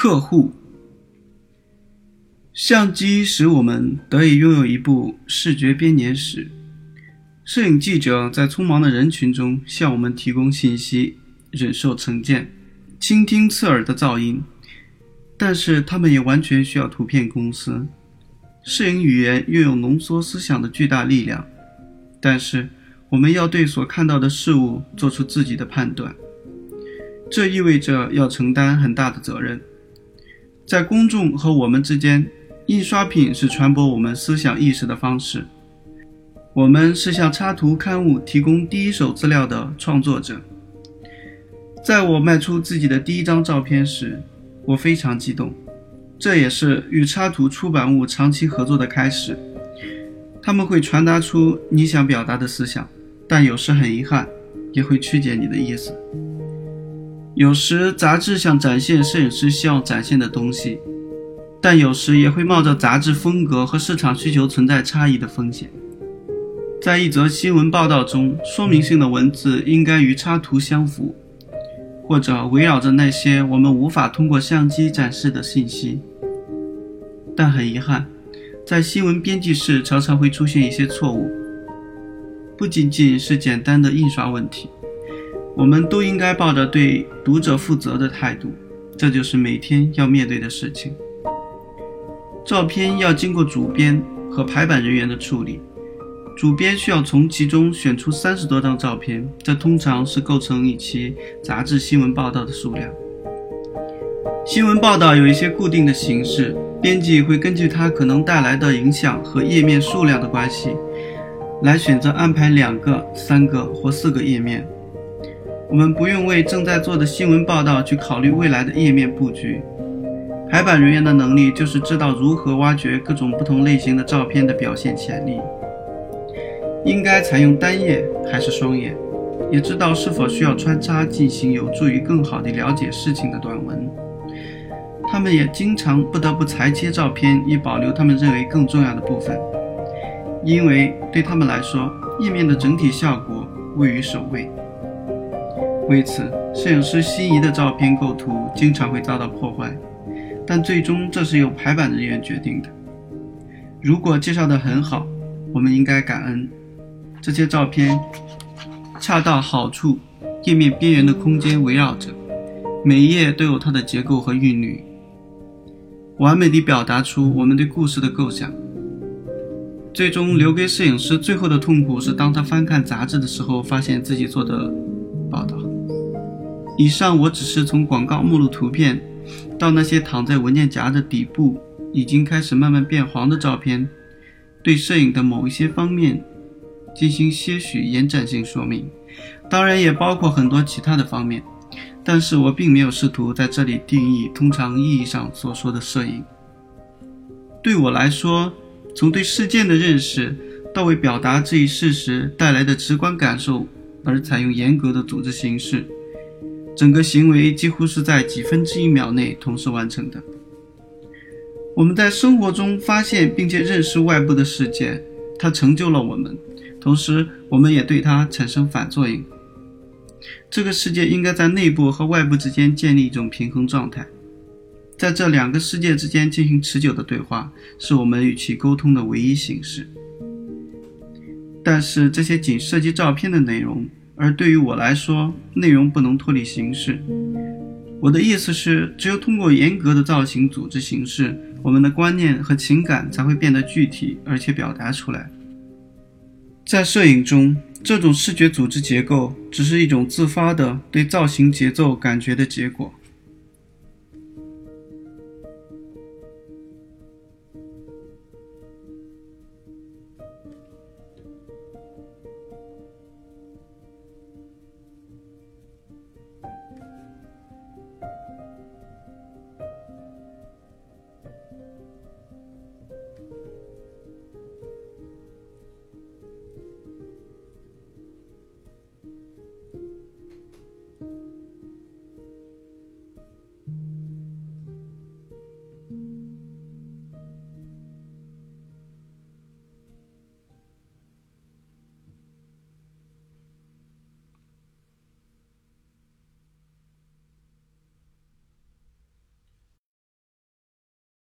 客户，相机使我们得以拥有一部视觉编年史。摄影记者在匆忙的人群中向我们提供信息，忍受成见，倾听刺耳的噪音。但是他们也完全需要图片公司。摄影语言拥有浓缩思想的巨大力量，但是我们要对所看到的事物做出自己的判断。这意味着要承担很大的责任。在公众和我们之间，印刷品是传播我们思想意识的方式。我们是向插图刊物提供第一手资料的创作者。在我卖出自己的第一张照片时，我非常激动。这也是与插图出版物长期合作的开始。他们会传达出你想表达的思想，但有时很遗憾，也会曲解你的意思。有时杂志想展现摄影师希望展现的东西，但有时也会冒着杂志风格和市场需求存在差异的风险。在一则新闻报道中，说明性的文字应该与插图相符，或者围绕着那些我们无法通过相机展示的信息。但很遗憾，在新闻编辑室常常会出现一些错误，不仅仅是简单的印刷问题。我们都应该抱着对读者负责的态度，这就是每天要面对的事情。照片要经过主编和排版人员的处理，主编需要从其中选出三十多张照片，这通常是构成一期杂志新闻报道的数量。新闻报道有一些固定的形式，编辑会根据它可能带来的影响和页面数量的关系，来选择安排两个、三个或四个页面。我们不用为正在做的新闻报道去考虑未来的页面布局。排版人员的能力就是知道如何挖掘各种不同类型的照片的表现潜力，应该采用单页还是双页，也知道是否需要穿插进行有助于更好地了解事情的短文。他们也经常不得不裁切照片以保留他们认为更重要的部分，因为对他们来说，页面的整体效果位于首位。为此，摄影师心仪的照片构图经常会遭到破坏，但最终这是由排版人员决定的。如果介绍得很好，我们应该感恩这些照片恰到好处，页面边缘的空间围绕着，每一页都有它的结构和韵律，完美地表达出我们对故事的构想。最终留给摄影师最后的痛苦是，当他翻看杂志的时候，发现自己做的报道。以上我只是从广告目录图片，到那些躺在文件夹的底部已经开始慢慢变黄的照片，对摄影的某一些方面进行些许延展性说明，当然也包括很多其他的方面。但是我并没有试图在这里定义通常意义上所说的摄影。对我来说，从对事件的认识到为表达这一事实带来的直观感受而采用严格的组织形式。整个行为几乎是在几分之一秒内同时完成的。我们在生活中发现并且认识外部的世界，它成就了我们，同时我们也对它产生反作用。这个世界应该在内部和外部之间建立一种平衡状态，在这两个世界之间进行持久的对话，是我们与其沟通的唯一形式。但是这些仅涉及照片的内容。而对于我来说，内容不能脱离形式。我的意思是，只有通过严格的造型组织形式，我们的观念和情感才会变得具体，而且表达出来。在摄影中，这种视觉组织结构只是一种自发的对造型节奏感觉的结果。